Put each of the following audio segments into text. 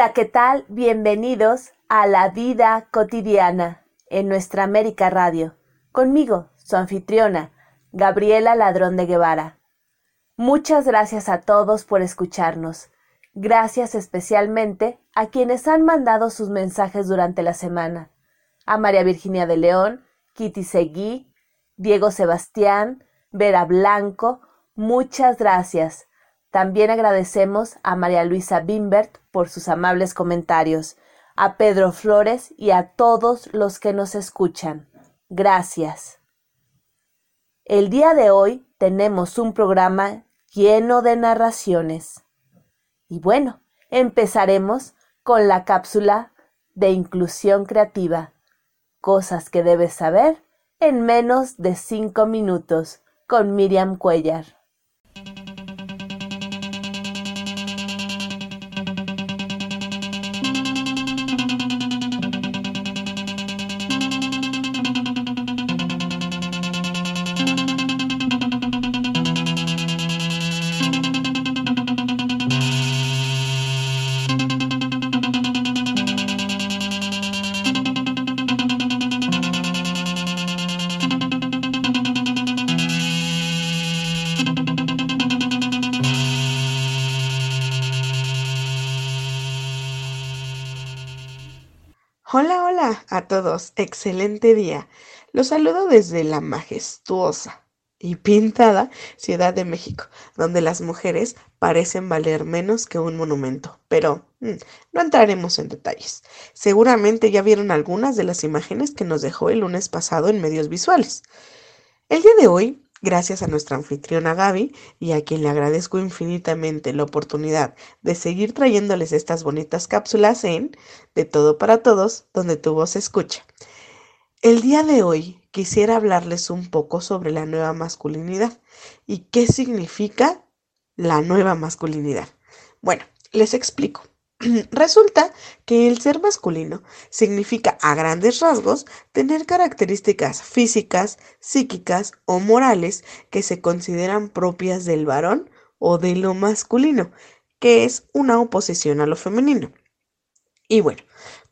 Hola, ¿qué tal? Bienvenidos a la vida cotidiana en nuestra América Radio. Conmigo, su anfitriona, Gabriela Ladrón de Guevara. Muchas gracias a todos por escucharnos. Gracias especialmente a quienes han mandado sus mensajes durante la semana. A María Virginia de León, Kitty Seguí, Diego Sebastián, Vera Blanco, muchas gracias. También agradecemos a María Luisa Bimbert por sus amables comentarios, a Pedro Flores y a todos los que nos escuchan. Gracias. El día de hoy tenemos un programa lleno de narraciones. Y bueno, empezaremos con la cápsula de inclusión creativa. Cosas que debes saber en menos de cinco minutos con Miriam Cuellar. Todos, excelente día. Los saludo desde la majestuosa y pintada Ciudad de México, donde las mujeres parecen valer menos que un monumento. Pero mm, no entraremos en detalles. Seguramente ya vieron algunas de las imágenes que nos dejó el lunes pasado en medios visuales. El día de hoy Gracias a nuestra anfitriona Gaby y a quien le agradezco infinitamente la oportunidad de seguir trayéndoles estas bonitas cápsulas en De todo para todos, donde tu voz se escucha. El día de hoy quisiera hablarles un poco sobre la nueva masculinidad y qué significa la nueva masculinidad. Bueno, les explico. Resulta que el ser masculino significa a grandes rasgos tener características físicas, psíquicas o morales que se consideran propias del varón o de lo masculino, que es una oposición a lo femenino. Y bueno,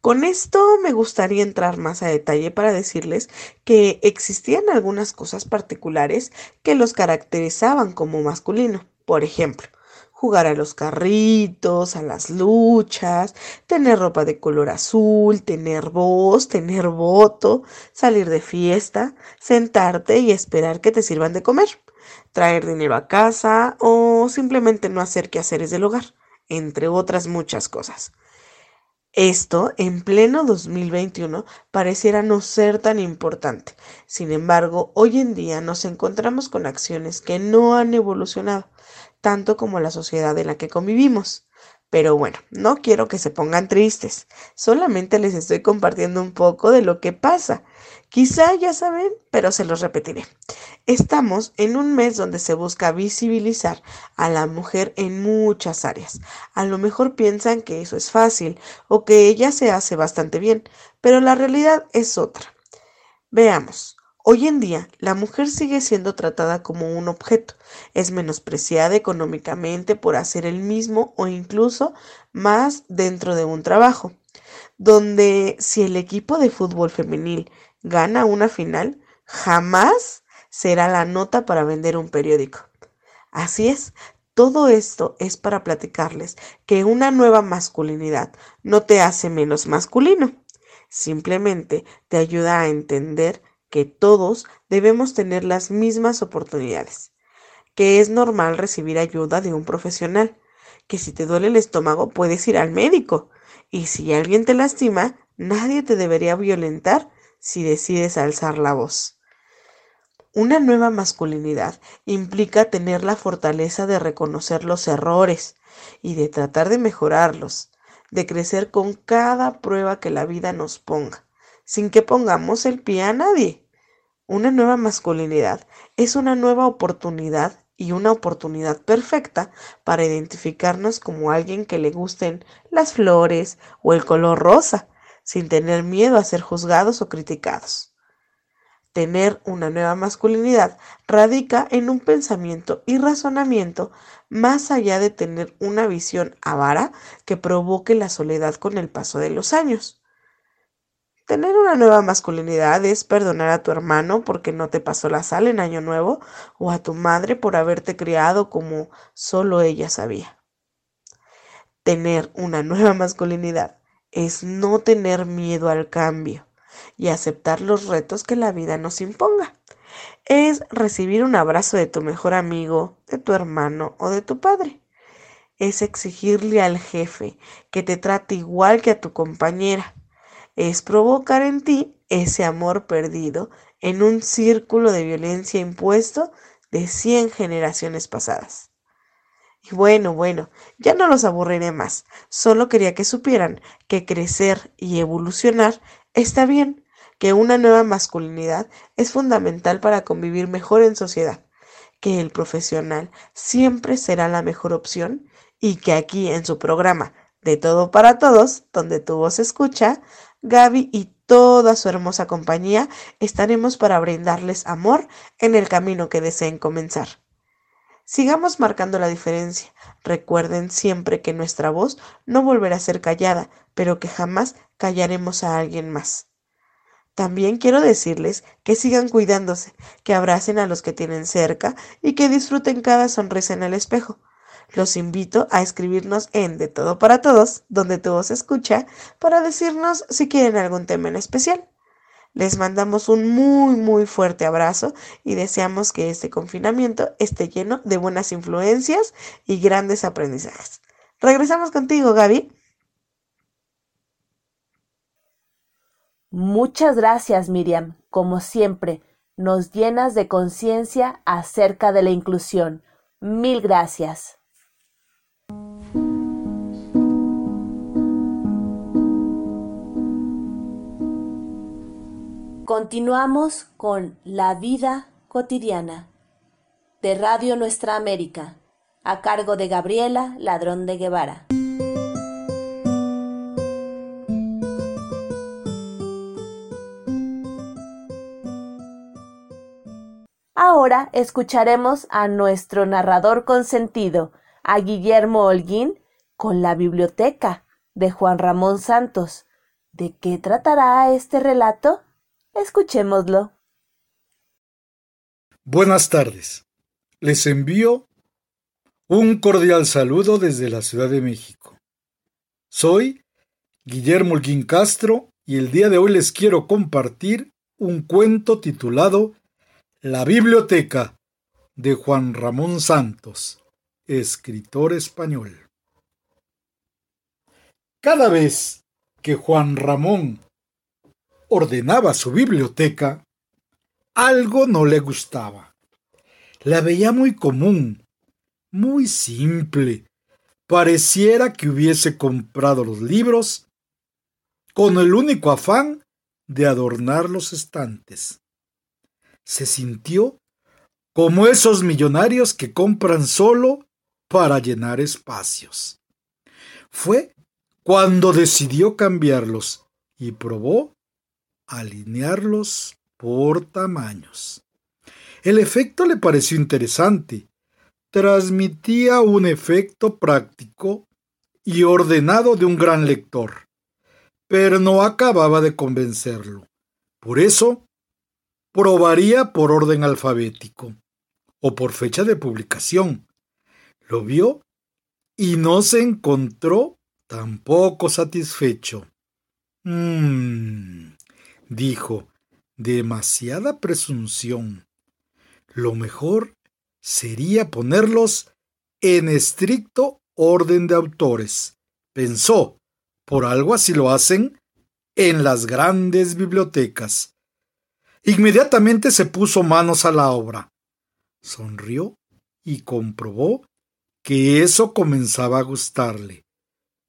con esto me gustaría entrar más a detalle para decirles que existían algunas cosas particulares que los caracterizaban como masculino. Por ejemplo, jugar a los carritos, a las luchas, tener ropa de color azul, tener voz, tener voto, salir de fiesta, sentarte y esperar que te sirvan de comer, traer dinero a casa o simplemente no hacer quehaceres del hogar, entre otras muchas cosas. Esto, en pleno 2021, pareciera no ser tan importante. Sin embargo, hoy en día nos encontramos con acciones que no han evolucionado, tanto como la sociedad en la que convivimos. Pero bueno, no quiero que se pongan tristes, solamente les estoy compartiendo un poco de lo que pasa. Quizá ya saben, pero se los repetiré. Estamos en un mes donde se busca visibilizar a la mujer en muchas áreas. A lo mejor piensan que eso es fácil o que ella se hace bastante bien, pero la realidad es otra. Veamos. Hoy en día, la mujer sigue siendo tratada como un objeto, es menospreciada económicamente por hacer el mismo o incluso más dentro de un trabajo, donde si el equipo de fútbol femenil gana una final, jamás será la nota para vender un periódico. Así es, todo esto es para platicarles que una nueva masculinidad no te hace menos masculino, simplemente te ayuda a entender que todos debemos tener las mismas oportunidades, que es normal recibir ayuda de un profesional, que si te duele el estómago puedes ir al médico y si alguien te lastima, nadie te debería violentar si decides alzar la voz. Una nueva masculinidad implica tener la fortaleza de reconocer los errores y de tratar de mejorarlos, de crecer con cada prueba que la vida nos ponga sin que pongamos el pie a nadie. Una nueva masculinidad es una nueva oportunidad y una oportunidad perfecta para identificarnos como alguien que le gusten las flores o el color rosa, sin tener miedo a ser juzgados o criticados. Tener una nueva masculinidad radica en un pensamiento y razonamiento más allá de tener una visión avara que provoque la soledad con el paso de los años. Tener una nueva masculinidad es perdonar a tu hermano porque no te pasó la sal en Año Nuevo o a tu madre por haberte criado como solo ella sabía. Tener una nueva masculinidad es no tener miedo al cambio y aceptar los retos que la vida nos imponga. Es recibir un abrazo de tu mejor amigo, de tu hermano o de tu padre. Es exigirle al jefe que te trate igual que a tu compañera es provocar en ti ese amor perdido en un círculo de violencia impuesto de cien generaciones pasadas. Y bueno, bueno, ya no los aburriré más, solo quería que supieran que crecer y evolucionar está bien, que una nueva masculinidad es fundamental para convivir mejor en sociedad, que el profesional siempre será la mejor opción y que aquí en su programa De todo para todos, donde tu voz escucha, Gaby y toda su hermosa compañía estaremos para brindarles amor en el camino que deseen comenzar. Sigamos marcando la diferencia. Recuerden siempre que nuestra voz no volverá a ser callada, pero que jamás callaremos a alguien más. También quiero decirles que sigan cuidándose, que abracen a los que tienen cerca y que disfruten cada sonrisa en el espejo. Los invito a escribirnos en De Todo para Todos, donde tu voz escucha, para decirnos si quieren algún tema en especial. Les mandamos un muy muy fuerte abrazo y deseamos que este confinamiento esté lleno de buenas influencias y grandes aprendizajes. Regresamos contigo, Gaby. Muchas gracias, Miriam. Como siempre, nos llenas de conciencia acerca de la inclusión. Mil gracias. Continuamos con La vida cotidiana de Radio Nuestra América, a cargo de Gabriela Ladrón de Guevara. Ahora escucharemos a nuestro narrador consentido, a Guillermo Holguín, con la biblioteca de Juan Ramón Santos. ¿De qué tratará este relato? Escuchémoslo. Buenas tardes. Les envío un cordial saludo desde la Ciudad de México. Soy Guillermo Holguín Castro y el día de hoy les quiero compartir un cuento titulado La Biblioteca de Juan Ramón Santos, escritor español. Cada vez que Juan Ramón ordenaba su biblioteca, algo no le gustaba. La veía muy común, muy simple. Pareciera que hubiese comprado los libros con el único afán de adornar los estantes. Se sintió como esos millonarios que compran solo para llenar espacios. Fue cuando decidió cambiarlos y probó alinearlos por tamaños. El efecto le pareció interesante. Transmitía un efecto práctico y ordenado de un gran lector, pero no acababa de convencerlo. Por eso, probaría por orden alfabético o por fecha de publicación. Lo vio y no se encontró tampoco satisfecho. Mmm, dijo, demasiada presunción. Lo mejor sería ponerlos en estricto orden de autores. Pensó, por algo así lo hacen en las grandes bibliotecas. Inmediatamente se puso manos a la obra. Sonrió y comprobó que eso comenzaba a gustarle.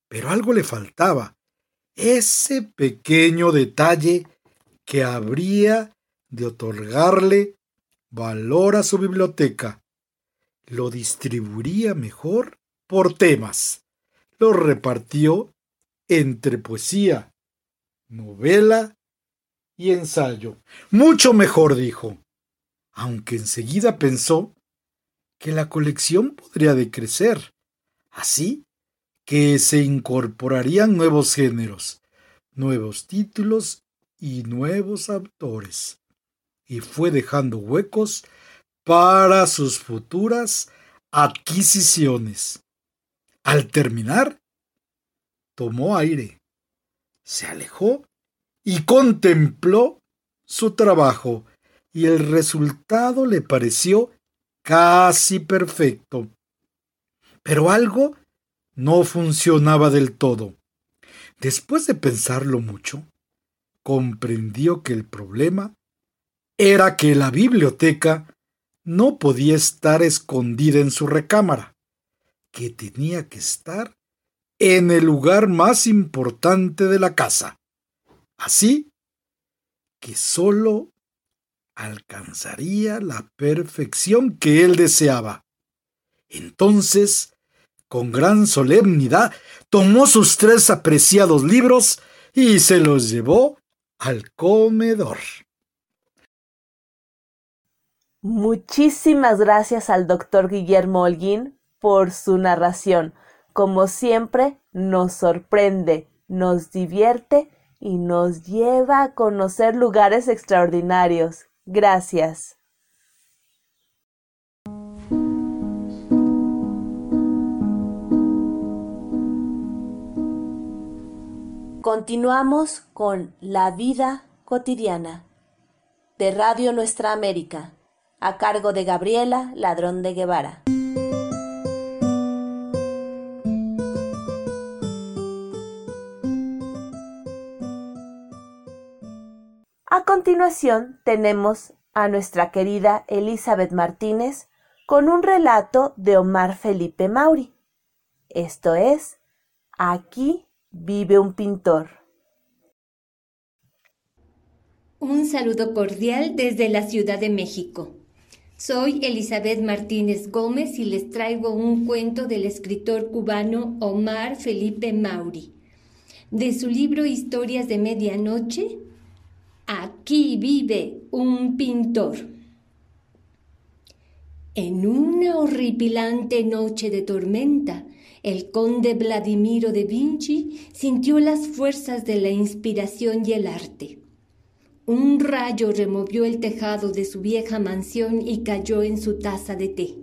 Pero algo le faltaba. Ese pequeño detalle que habría de otorgarle valor a su biblioteca. Lo distribuiría mejor por temas. Lo repartió entre poesía, novela y ensayo. Mucho mejor, dijo, aunque enseguida pensó que la colección podría decrecer. Así que se incorporarían nuevos géneros, nuevos títulos y nuevos autores. Y fue dejando huecos para sus futuras adquisiciones. Al terminar, tomó aire, se alejó y contempló su trabajo y el resultado le pareció casi perfecto. Pero algo no funcionaba del todo. Después de pensarlo mucho, comprendió que el problema era que la biblioteca no podía estar escondida en su recámara, que tenía que estar en el lugar más importante de la casa. Así que sólo alcanzaría la perfección que él deseaba. Entonces, con gran solemnidad, tomó sus tres apreciados libros y se los llevó al comedor. Muchísimas gracias al doctor Guillermo Holguín por su narración. Como siempre, nos sorprende, nos divierte y nos lleva a conocer lugares extraordinarios. Gracias. Continuamos con La vida cotidiana de Radio Nuestra América, a cargo de Gabriela Ladrón de Guevara. A continuación tenemos a nuestra querida Elizabeth Martínez con un relato de Omar Felipe Mauri. Esto es Aquí vive un pintor. Un saludo cordial desde la Ciudad de México. Soy Elizabeth Martínez Gómez y les traigo un cuento del escritor cubano Omar Felipe Mauri. De su libro Historias de Medianoche, Aquí vive un pintor. En una horripilante noche de tormenta, el conde Vladimiro de Vinci sintió las fuerzas de la inspiración y el arte. Un rayo removió el tejado de su vieja mansión y cayó en su taza de té.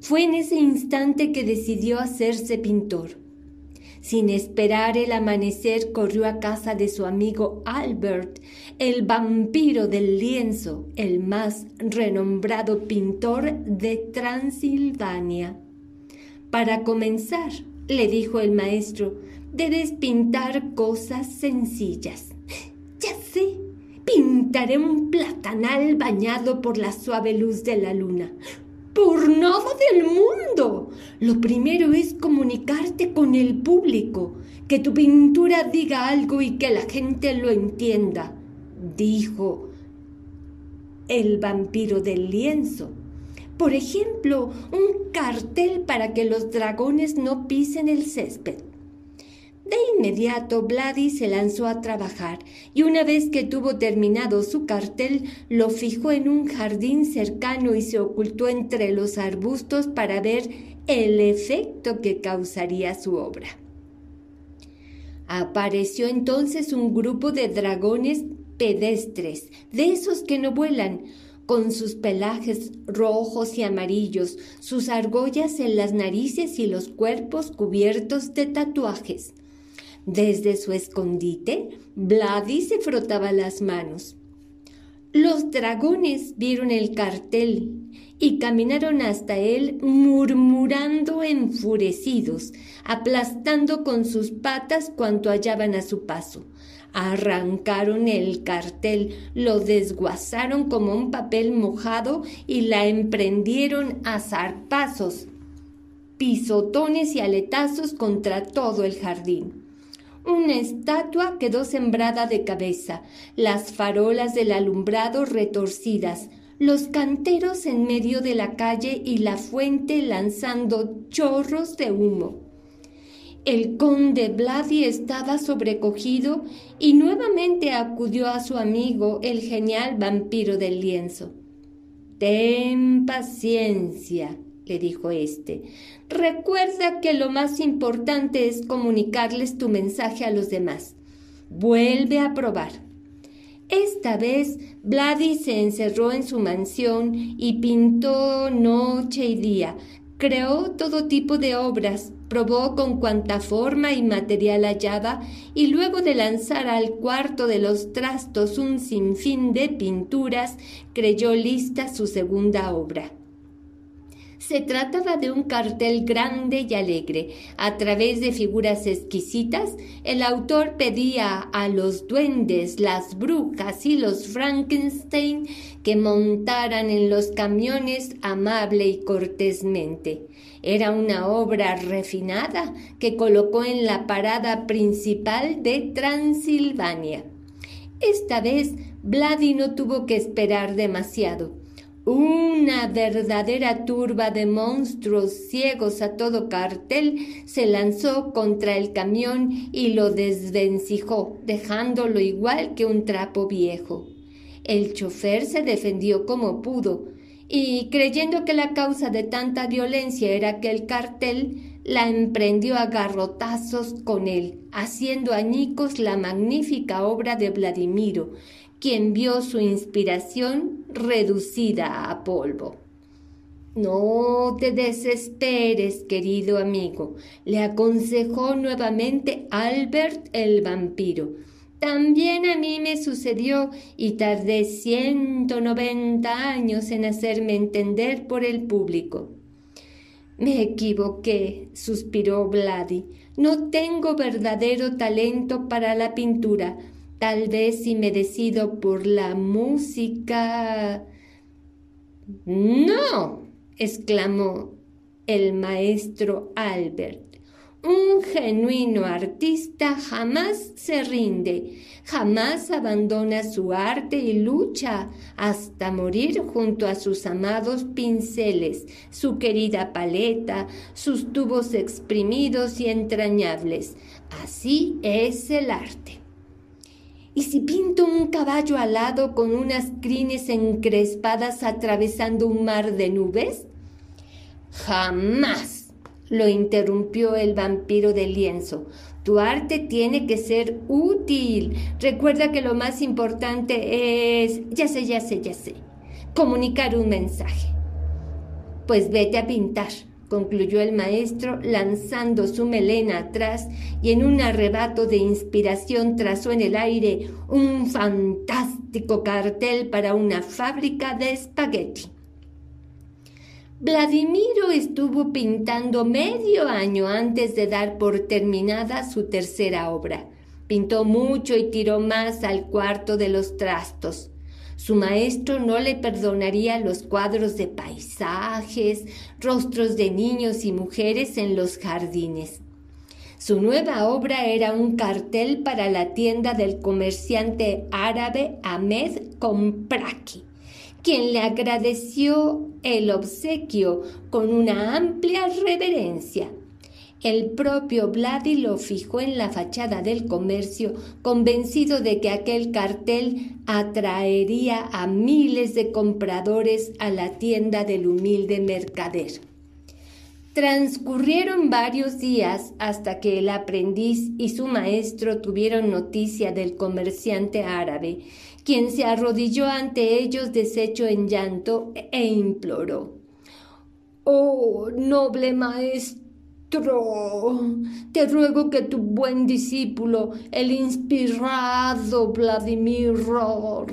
Fue en ese instante que decidió hacerse pintor. Sin esperar el amanecer, corrió a casa de su amigo Albert, el vampiro del lienzo, el más renombrado pintor de Transilvania. Para comenzar, le dijo el maestro, debes pintar cosas sencillas. Ya sé, pintaré un platanal bañado por la suave luz de la luna por nada del mundo. Lo primero es comunicarte con el público, que tu pintura diga algo y que la gente lo entienda, dijo el vampiro del lienzo. Por ejemplo, un cartel para que los dragones no pisen el césped. De inmediato Vladi se lanzó a trabajar y una vez que tuvo terminado su cartel lo fijó en un jardín cercano y se ocultó entre los arbustos para ver el efecto que causaría su obra. Apareció entonces un grupo de dragones pedestres, de esos que no vuelan, con sus pelajes rojos y amarillos, sus argollas en las narices y los cuerpos cubiertos de tatuajes. Desde su escondite, Vladi se frotaba las manos. Los dragones vieron el cartel y caminaron hasta él murmurando enfurecidos, aplastando con sus patas cuanto hallaban a su paso. Arrancaron el cartel, lo desguazaron como un papel mojado y la emprendieron a zarpazos, pisotones y aletazos contra todo el jardín. Una estatua quedó sembrada de cabeza, las farolas del alumbrado retorcidas, los canteros en medio de la calle y la fuente lanzando chorros de humo. El conde Vladi estaba sobrecogido y nuevamente acudió a su amigo, el genial vampiro del lienzo. Ten paciencia, le dijo éste. Recuerda que lo más importante es comunicarles tu mensaje a los demás. Vuelve a probar. Esta vez Vladi se encerró en su mansión y pintó noche y día. Creó todo tipo de obras, probó con cuanta forma y material hallaba y luego de lanzar al cuarto de los trastos un sinfín de pinturas, creyó lista su segunda obra. Se trataba de un cartel grande y alegre. A través de figuras exquisitas, el autor pedía a los duendes, las brujas y los Frankenstein que montaran en los camiones amable y cortésmente. Era una obra refinada que colocó en la parada principal de Transilvania. Esta vez Vladi no tuvo que esperar demasiado. Una verdadera turba de monstruos ciegos a todo cartel se lanzó contra el camión y lo desvencijó, dejándolo igual que un trapo viejo. El chofer se defendió como pudo, y creyendo que la causa de tanta violencia era que el cartel, la emprendió a garrotazos con él, haciendo añicos la magnífica obra de Vladimiro, quien vio su inspiración reducida a polvo. No te desesperes, querido amigo, le aconsejó nuevamente Albert el vampiro. También a mí me sucedió y tardé ciento noventa años en hacerme entender por el público. Me equivoqué, suspiró Vladi. No tengo verdadero talento para la pintura Tal vez si me decido por la música. No, exclamó el maestro Albert. Un genuino artista jamás se rinde, jamás abandona su arte y lucha hasta morir junto a sus amados pinceles, su querida paleta, sus tubos exprimidos y entrañables. Así es el arte. ¿Y si pinto un caballo alado con unas crines encrespadas atravesando un mar de nubes? Jamás, lo interrumpió el vampiro del lienzo. Tu arte tiene que ser útil. Recuerda que lo más importante es, ya sé, ya sé, ya sé, comunicar un mensaje. Pues vete a pintar concluyó el maestro lanzando su melena atrás y en un arrebato de inspiración trazó en el aire un fantástico cartel para una fábrica de espagueti. Vladimiro estuvo pintando medio año antes de dar por terminada su tercera obra. Pintó mucho y tiró más al cuarto de los trastos. Su maestro no le perdonaría los cuadros de paisajes, rostros de niños y mujeres en los jardines. Su nueva obra era un cartel para la tienda del comerciante árabe Ahmed Compraki, quien le agradeció el obsequio con una amplia reverencia. El propio Vladi lo fijó en la fachada del comercio, convencido de que aquel cartel atraería a miles de compradores a la tienda del humilde mercader. Transcurrieron varios días hasta que el aprendiz y su maestro tuvieron noticia del comerciante árabe, quien se arrodilló ante ellos deshecho en llanto e imploró. Oh, noble maestro, te ruego que tu buen discípulo, el inspirado Vladimir,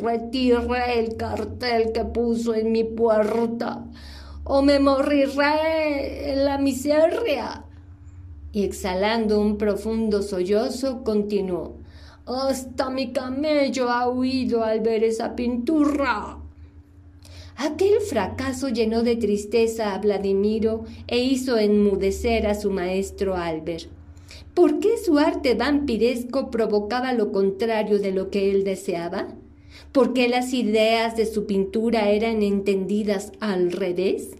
retire el cartel que puso en mi puerta, o me moriré en la miseria. Y exhalando un profundo sollozo, continuó. Hasta mi camello ha huido al ver esa pintura. Aquel fracaso llenó de tristeza a Vladimiro e hizo enmudecer a su maestro Albert. ¿Por qué su arte vampiresco provocaba lo contrario de lo que él deseaba? ¿Por qué las ideas de su pintura eran entendidas al revés?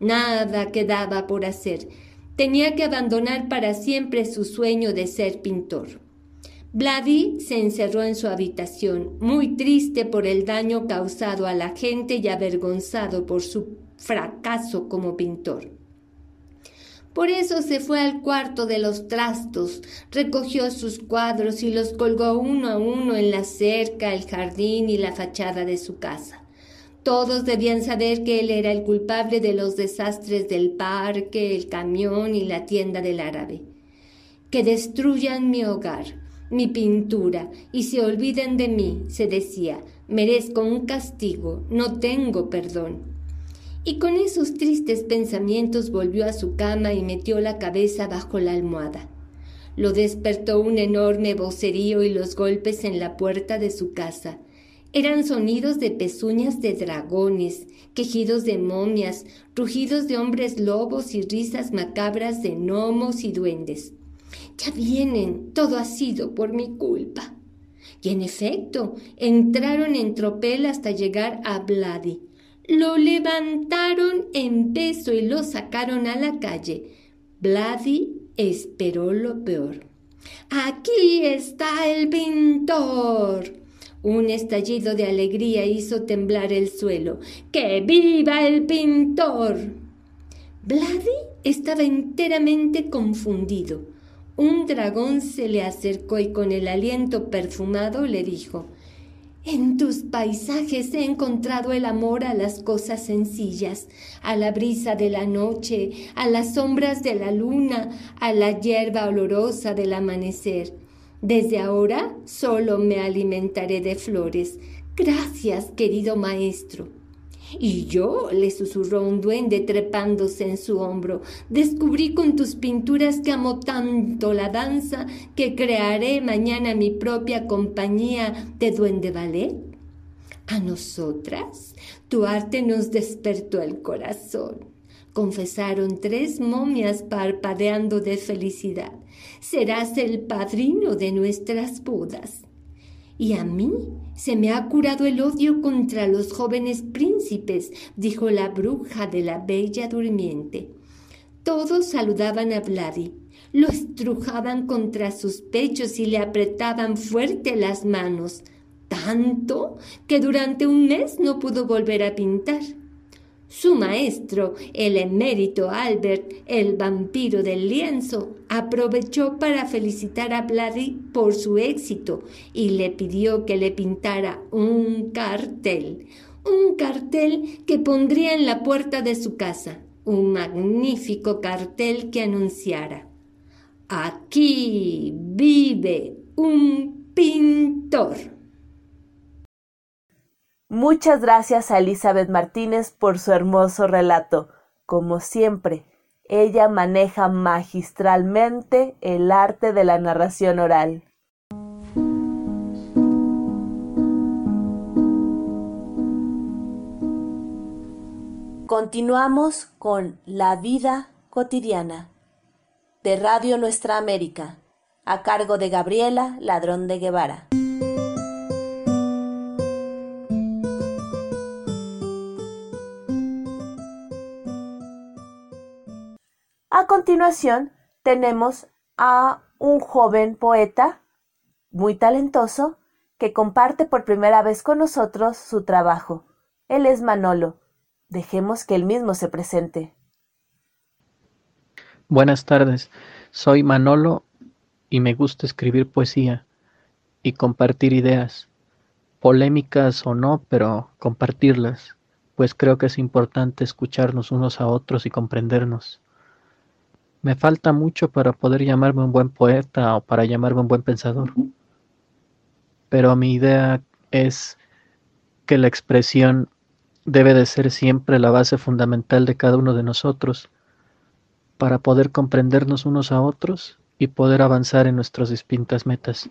Nada quedaba por hacer. tenía que abandonar para siempre su sueño de ser pintor. Vladi se encerró en su habitación, muy triste por el daño causado a la gente y avergonzado por su fracaso como pintor. Por eso se fue al cuarto de los trastos, recogió sus cuadros y los colgó uno a uno en la cerca, el jardín y la fachada de su casa. Todos debían saber que él era el culpable de los desastres del parque, el camión y la tienda del árabe. Que destruyan mi hogar, mi pintura, y se olviden de mí, se decía, merezco un castigo, no tengo perdón y con esos tristes pensamientos volvió a su cama y metió la cabeza bajo la almohada. Lo despertó un enorme vocerío y los golpes en la puerta de su casa. Eran sonidos de pezuñas de dragones, quejidos de momias, rugidos de hombres lobos y risas macabras de gnomos y duendes. Ya vienen, todo ha sido por mi culpa. Y en efecto, entraron en tropel hasta llegar a Vladi, lo levantaron en peso y lo sacaron a la calle. Vladi esperó lo peor. Aquí está el pintor. Un estallido de alegría hizo temblar el suelo. ¡Que viva el pintor! Vladi estaba enteramente confundido. Un dragón se le acercó y con el aliento perfumado le dijo en tus paisajes he encontrado el amor a las cosas sencillas, a la brisa de la noche, a las sombras de la luna, a la hierba olorosa del amanecer. Desde ahora solo me alimentaré de flores. Gracias, querido maestro. Y yo, le susurró un duende trepándose en su hombro, descubrí con tus pinturas que amo tanto la danza que crearé mañana mi propia compañía de duende ballet. A nosotras, tu arte nos despertó el corazón. Confesaron tres momias parpadeando de felicidad. Serás el padrino de nuestras bodas. Y a mí se me ha curado el odio contra los jóvenes príncipes, dijo la bruja de la bella durmiente. Todos saludaban a Vladi, lo estrujaban contra sus pechos y le apretaban fuerte las manos, tanto que durante un mes no pudo volver a pintar. Su maestro, el emérito Albert, el vampiro del lienzo, aprovechó para felicitar a Vladi por su éxito y le pidió que le pintara un cartel, un cartel que pondría en la puerta de su casa, un magnífico cartel que anunciara Aquí vive un pintor. Muchas gracias a Elizabeth Martínez por su hermoso relato. Como siempre, ella maneja magistralmente el arte de la narración oral. Continuamos con La vida cotidiana de Radio Nuestra América, a cargo de Gabriela Ladrón de Guevara. A continuación tenemos a un joven poeta muy talentoso que comparte por primera vez con nosotros su trabajo. Él es Manolo. Dejemos que él mismo se presente. Buenas tardes, soy Manolo y me gusta escribir poesía y compartir ideas, polémicas o no, pero compartirlas, pues creo que es importante escucharnos unos a otros y comprendernos. Me falta mucho para poder llamarme un buen poeta o para llamarme un buen pensador. Pero mi idea es que la expresión debe de ser siempre la base fundamental de cada uno de nosotros para poder comprendernos unos a otros y poder avanzar en nuestras distintas metas.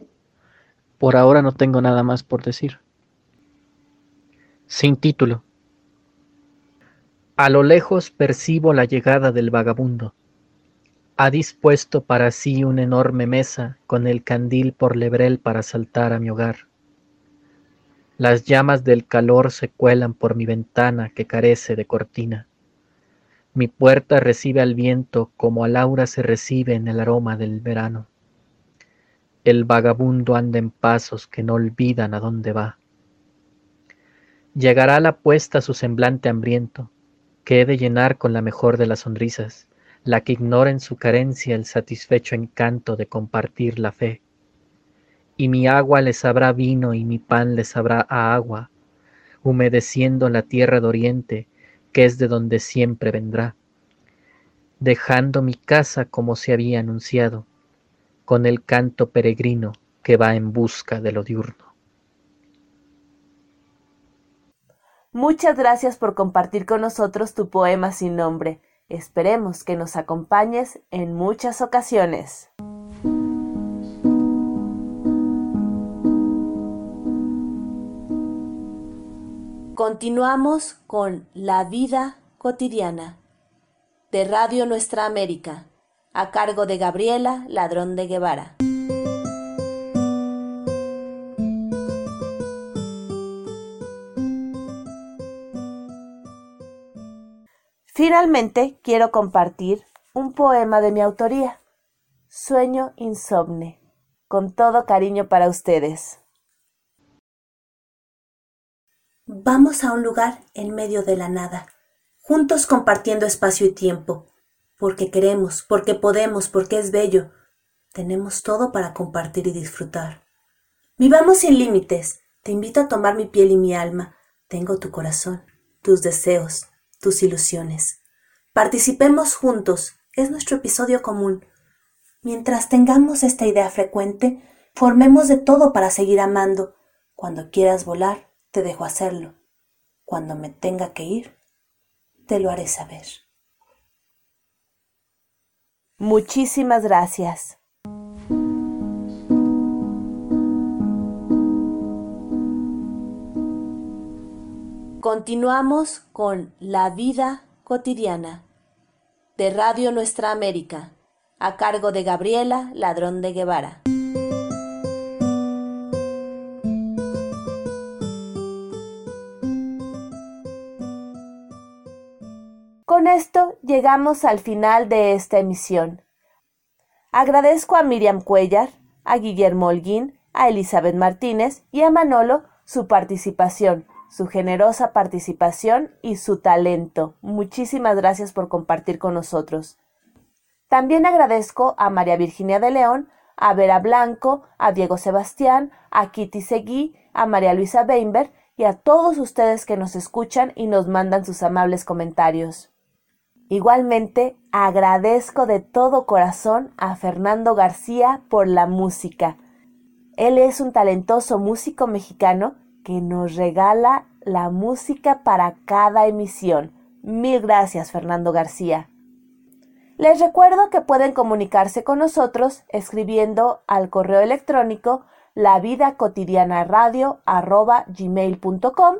Por ahora no tengo nada más por decir. Sin título. A lo lejos percibo la llegada del vagabundo ha dispuesto para sí una enorme mesa con el candil por lebrel para saltar a mi hogar. Las llamas del calor se cuelan por mi ventana que carece de cortina. Mi puerta recibe al viento como al aura se recibe en el aroma del verano. El vagabundo anda en pasos que no olvidan a dónde va. Llegará la puesta su semblante hambriento, que he de llenar con la mejor de las sonrisas, la que ignora en su carencia el satisfecho encanto de compartir la fe. Y mi agua le sabrá vino y mi pan le sabrá a agua, humedeciendo la tierra de oriente, que es de donde siempre vendrá, dejando mi casa como se había anunciado, con el canto peregrino que va en busca de lo diurno. Muchas gracias por compartir con nosotros tu poema sin nombre. Esperemos que nos acompañes en muchas ocasiones. Continuamos con La vida cotidiana de Radio Nuestra América, a cargo de Gabriela Ladrón de Guevara. Finalmente quiero compartir un poema de mi autoría, Sueño Insomne, con todo cariño para ustedes. Vamos a un lugar en medio de la nada, juntos compartiendo espacio y tiempo, porque queremos, porque podemos, porque es bello. Tenemos todo para compartir y disfrutar. Vivamos sin límites. Te invito a tomar mi piel y mi alma. Tengo tu corazón, tus deseos, tus ilusiones. Participemos juntos. Es nuestro episodio común. Mientras tengamos esta idea frecuente, formemos de todo para seguir amando. Cuando quieras volar, te dejo hacerlo. Cuando me tenga que ir, te lo haré saber. Muchísimas gracias. Continuamos con La vida cotidiana de Radio Nuestra América, a cargo de Gabriela Ladrón de Guevara. Con esto llegamos al final de esta emisión. Agradezco a Miriam Cuellar, a Guillermo Holguín, a Elizabeth Martínez y a Manolo su participación, su generosa participación y su talento. Muchísimas gracias por compartir con nosotros. También agradezco a María Virginia de León, a Vera Blanco, a Diego Sebastián, a Kitty Seguí, a María Luisa Weinberg y a todos ustedes que nos escuchan y nos mandan sus amables comentarios. Igualmente, agradezco de todo corazón a Fernando García por la música. Él es un talentoso músico mexicano que nos regala la música para cada emisión. Mil gracias, Fernando García. Les recuerdo que pueden comunicarse con nosotros escribiendo al correo electrónico la vida cotidiana radio gmail.com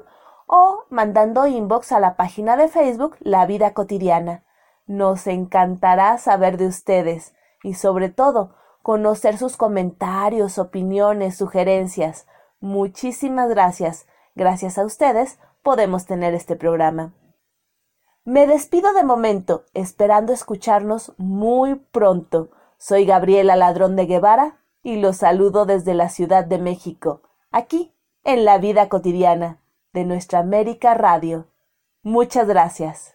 o mandando inbox a la página de Facebook La Vida Cotidiana. Nos encantará saber de ustedes y sobre todo conocer sus comentarios, opiniones, sugerencias. Muchísimas gracias. Gracias a ustedes podemos tener este programa. Me despido de momento, esperando escucharnos muy pronto. Soy Gabriela Ladrón de Guevara y los saludo desde la Ciudad de México, aquí, en la vida cotidiana de nuestra América Radio. Muchas gracias.